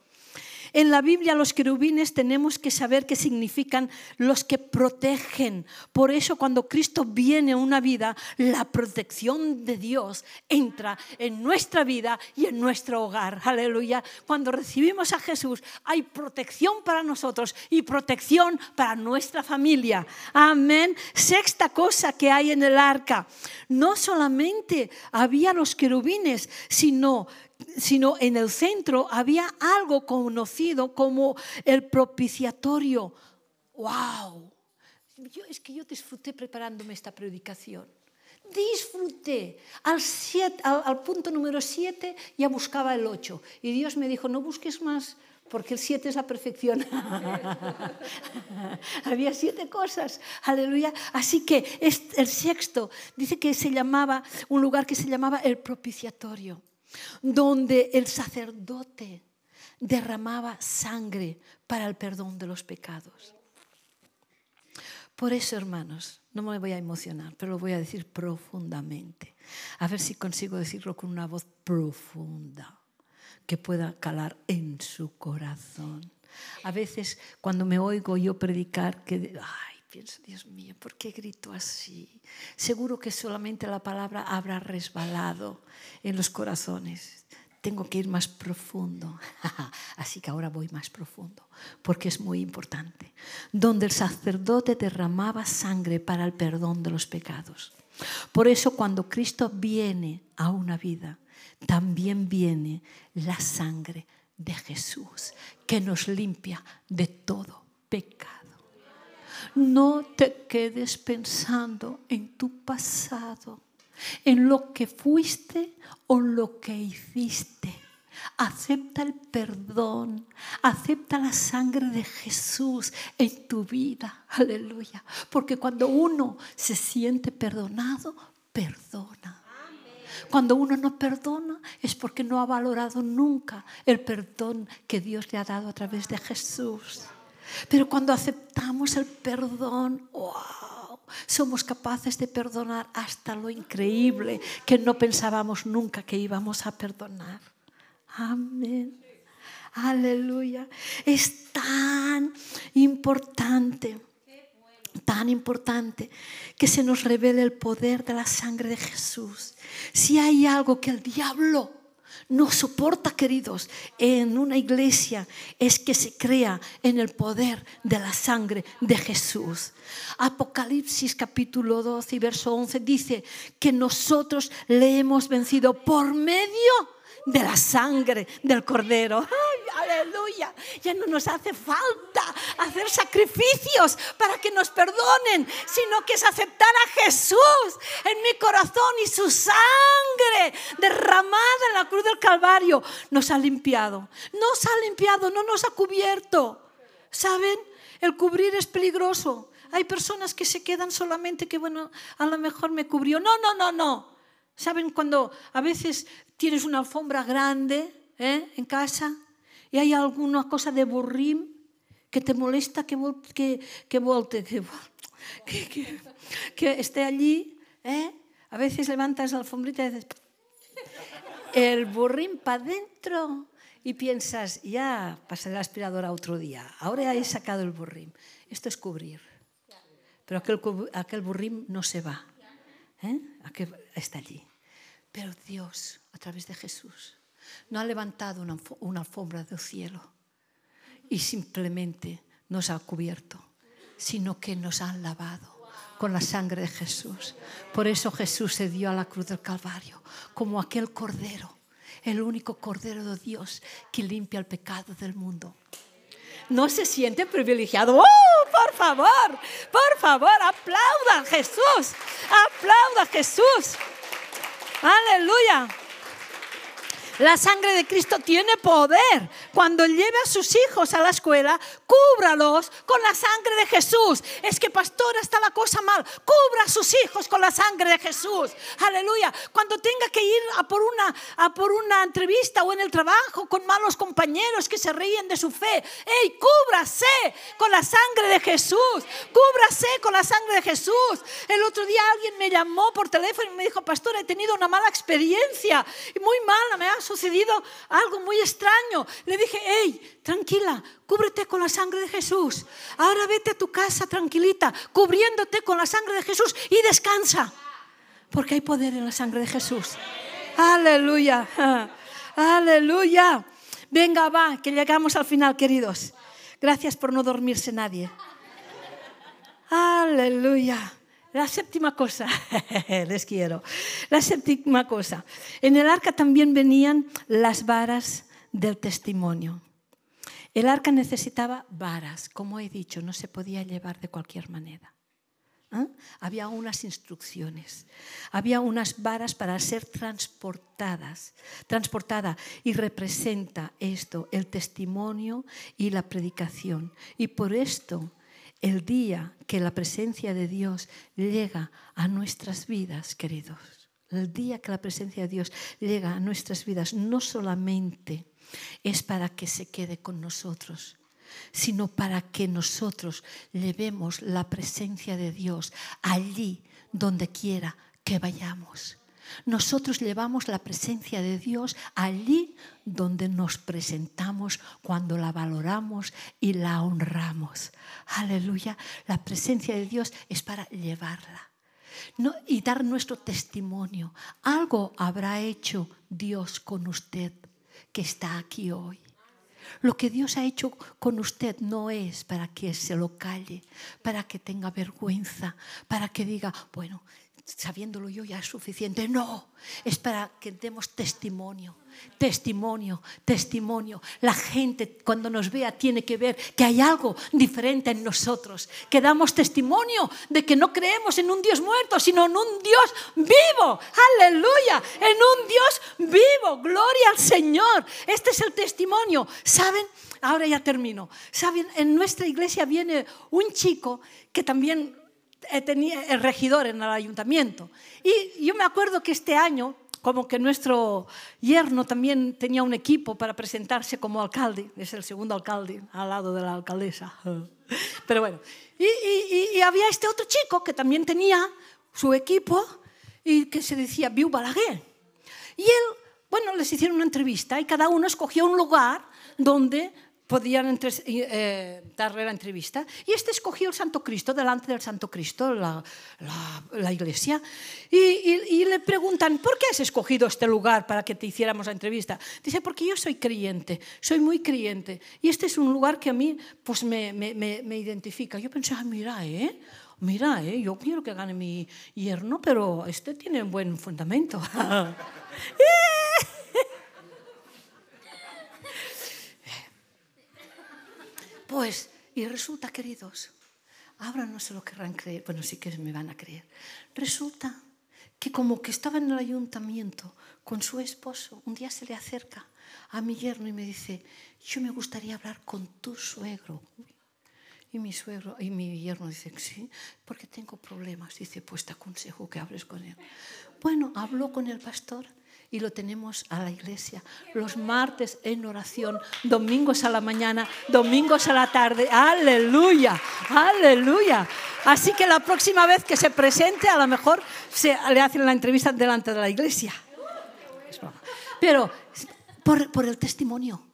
En la Biblia los querubines tenemos que saber qué significan los que protegen. Por eso cuando Cristo viene a una vida, la protección de Dios entra en nuestra vida y en nuestro hogar. Aleluya. Cuando recibimos a Jesús hay protección para nosotros y protección para nuestra familia. Amén. Sexta cosa que hay en el arca. No solamente había los querubines, sino sino en el centro había algo conocido como el propiciatorio. ¡Wow! es que yo disfruté preparándome esta predicación. Disfruté. Al, al, punto número 7 ya buscaba el 8. Y Dios me dijo, no busques más, porque el 7 es la perfección. Había siete cosas. Aleluya. Así que el sexto dice que se llamaba, un lugar que se llamaba el propiciatorio donde el sacerdote derramaba sangre para el perdón de los pecados. Por eso, hermanos, no me voy a emocionar, pero lo voy a decir profundamente. A ver si consigo decirlo con una voz profunda que pueda calar en su corazón. A veces cuando me oigo yo predicar, que, ay, pienso, Dios mío, ¿por qué grito así? Seguro que solamente la palabra habrá resbalado en los corazones. Tengo que ir más profundo. Así que ahora voy más profundo, porque es muy importante. Donde el sacerdote derramaba sangre para el perdón de los pecados. Por eso cuando Cristo viene a una vida, también viene la sangre de Jesús, que nos limpia de todo pecado. No te quedes pensando en tu pasado. en lo que fuiste o lo que hiciste. Acepta el perdón, acepta la sangre de Jesús en tu vida. Aleluya. Porque cuando uno se siente perdonado, perdona. Cuando uno no perdona es porque no ha valorado nunca el perdón que Dios le ha dado a través de Jesús. Pero cuando aceptamos el perdón, wow, somos capaces de perdonar hasta lo increíble que no pensábamos nunca que íbamos a perdonar. Amén. Aleluya. Es tan importante, tan importante que se nos revele el poder de la sangre de Jesús. Si hay algo que el diablo no soporta, queridos, en una iglesia es que se crea en el poder de la sangre de Jesús. Apocalipsis capítulo 12 y verso 11 dice que nosotros le hemos vencido por medio de la sangre del cordero. ¡Ay, aleluya! Ya no nos hace falta hacer sacrificios para que nos perdonen, sino que es aceptar a Jesús en mi corazón y su sangre derramada en la cruz del Calvario nos ha limpiado. Nos ha limpiado, no nos ha cubierto. ¿Saben? El cubrir es peligroso. Hay personas que se quedan solamente que, bueno, a lo mejor me cubrió. No, no, no, no. ¿Saben cuando a veces tienes una alfombra grande ¿eh? en casa y hay alguna cosa de burrim que te molesta que, que, que volte, que, que, que, esté allí? ¿eh? A veces levantas la alfombrita y dices, el burrim para adentro y piensas, ya pasaré la aspiradora otro día, ahora he sacado el burrim. Esto es cubrir. Pero aquel, aquel burrim no se va. ¿eh? Aquel está allí. Pero Dios, a través de Jesús, no ha levantado una, alfombra del cielo y simplemente nos ha cubierto, sino que nos ha lavado con la sangre de Jesús. Por eso Jesús se dio a la cruz del Calvario como aquel cordero, el único cordero de Dios que limpia el pecado del mundo. ¿No se siente privilegiado? ¡Oh, por favor! Por favor, aplauda a Jesús. Aplauda Jesús. Aleluya. La sangre de Cristo tiene poder. Cuando lleve a sus hijos a la escuela, cúbralos con la sangre de Jesús. Es que, pastora, está la cosa mal. Cubra a sus hijos con la sangre de Jesús. Aleluya. Cuando tenga que ir a por una, a por una entrevista o en el trabajo con malos compañeros que se ríen de su fe, ¡ey, cúbrase con la sangre de Jesús! Cúbrase con la sangre de Jesús. El otro día alguien me llamó por teléfono y me dijo, pastora, he tenido una mala experiencia. Muy mala, me ha sucedido algo muy extraño. Le dije, hey, tranquila, cúbrete con la sangre de Jesús. Ahora vete a tu casa tranquilita, cubriéndote con la sangre de Jesús y descansa. Porque hay poder en la sangre de Jesús. Aleluya. Aleluya. Venga, va, que llegamos al final, queridos. Gracias por no dormirse nadie. Aleluya. La séptima cosa, les quiero. La séptima cosa. En el arca también venían las varas del testimonio. El arca necesitaba varas, como he dicho, no se podía llevar de cualquier manera. ¿Ah? Había unas instrucciones, había unas varas para ser transportadas, transportada y representa esto, el testimonio y la predicación. Y por esto el día que la presencia de Dios llega a nuestras vidas, queridos, el día que la presencia de Dios llega a nuestras vidas, no solamente es para que se quede con nosotros, sino para que nosotros llevemos la presencia de Dios allí donde quiera que vayamos. Nosotros llevamos la presencia de Dios allí donde nos presentamos cuando la valoramos y la honramos. Aleluya. La presencia de Dios es para llevarla. y dar nuestro testimonio. Algo habrá hecho Dios con usted que está aquí hoy. Lo que Dios ha hecho con usted no es para que se lo calle, para que tenga vergüenza, para que diga, bueno, sabiéndolo yo ya es suficiente. No, es para que demos testimonio, testimonio, testimonio. La gente cuando nos vea tiene que ver que hay algo diferente en nosotros, que damos testimonio de que no creemos en un Dios muerto, sino en un Dios vivo. Aleluya, en un Dios vivo. Gloria al Señor. Este es el testimonio. ¿Saben? Ahora ya termino. ¿Saben? En nuestra iglesia viene un chico que también tenía el regidor en el ayuntamiento. Y yo me acuerdo que este año, como que nuestro yerno también tenía un equipo para presentarse como alcalde, es el segundo alcalde al lado de la alcaldesa. Pero bueno, y, había este otro chico que también tenía su equipo y que se decía Viu Balaguer. Y él, bueno, les hicieron una entrevista y cada uno escogió un lugar donde podían entre, eh, darle la entrevista. Y este escogió el Santo Cristo, delante del Santo Cristo, la, la, la iglesia. Y, y, y, le preguntan, ¿por qué has escogido este lugar para que te hiciéramos la entrevista? Dice, porque yo soy creyente, soy muy creyente. Y este es un lugar que a mí pues, me, me, me identifica. Yo pensé, ah, mira, ¿eh? Mira, ¿eh? yo quiero que gane mi yerno, pero este tiene un buen fundamento. Pues, y resulta, queridos, ahora no se lo querrán creer, bueno, sí que me van a creer. Resulta que como que estaba en el ayuntamiento con su esposo, un día se le acerca a mi yerno y me dice, yo me gustaría hablar con tu suegro. Y mi suegro y mi yerno dice, sí, porque tengo problemas. Dice, pues te aconsejo que hables con él. Bueno, habló con el pastor y lo tenemos a la iglesia. Los martes en oración, domingos a la mañana, domingos a la tarde. Aleluya, aleluya. Así que la próxima vez que se presente, a lo mejor se, le hacen la entrevista delante de la iglesia. Pero por, por el testimonio,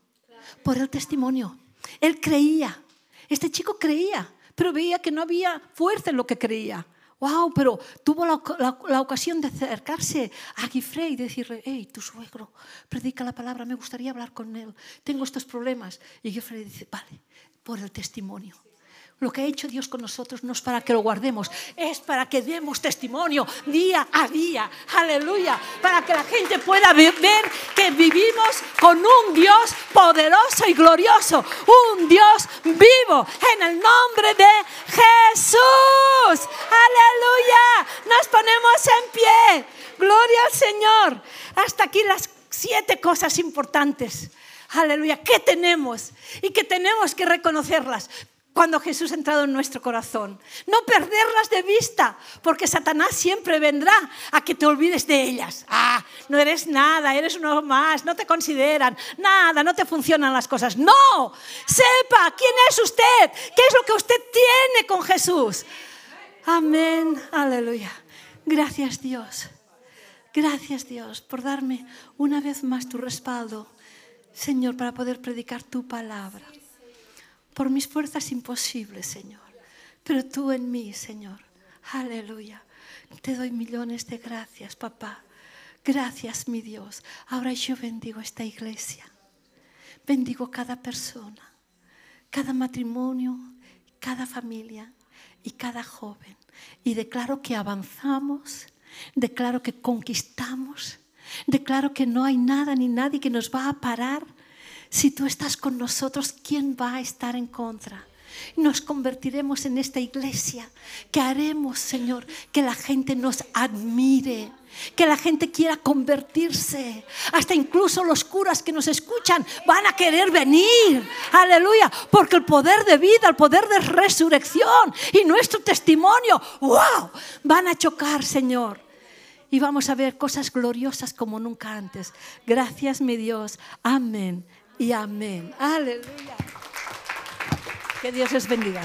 por el testimonio. Él creía, este chico creía, pero veía que no había fuerza en lo que creía wow, pero tuvo la, ocasión de acercarse a Guifré y decirle, hey, tu suegro, predica la palabra, me gustaría hablar con él, tengo estos problemas. Y Guifré dice, vale, por el testimonio. Lo que ha hecho Dios con nosotros no es para que lo guardemos, es para que demos testimonio día a día. Aleluya. Para que la gente pueda ver que vivimos con un Dios poderoso y glorioso. Un Dios vivo en el nombre de Jesús. Aleluya. Nos ponemos en pie. Gloria al Señor. Hasta aquí las siete cosas importantes. Aleluya, ¿qué tenemos? Y que tenemos que reconocerlas cuando Jesús ha entrado en nuestro corazón. No perderlas de vista, porque Satanás siempre vendrá a que te olvides de ellas. Ah, no eres nada, eres uno más, no te consideran, nada, no te funcionan las cosas. No, sepa quién es usted, qué es lo que usted tiene con Jesús. Amén, aleluya. Gracias Dios. Gracias Dios por darme una vez más tu respaldo, Señor, para poder predicar tu palabra. Por mis fuerzas imposibles, Señor. Pero tú en mí, Señor. Aleluya. Te doy millones de gracias, papá. Gracias, mi Dios. Ahora yo bendigo esta iglesia. Bendigo cada persona, cada matrimonio, cada familia y cada joven. Y declaro que avanzamos, declaro que conquistamos, declaro que no hay nada ni nadie que nos va a parar si tú estás con nosotros, ¿quién va a estar en contra? Nos convertiremos en esta iglesia que haremos, Señor, que la gente nos admire, que la gente quiera convertirse. Hasta incluso los curas que nos escuchan van a querer venir. Aleluya. Porque el poder de vida, el poder de resurrección y nuestro testimonio, wow, van a chocar, Señor. Y vamos a ver cosas gloriosas como nunca antes. Gracias, mi Dios. Amén y amén. Aleluya. Que Dios les bendiga.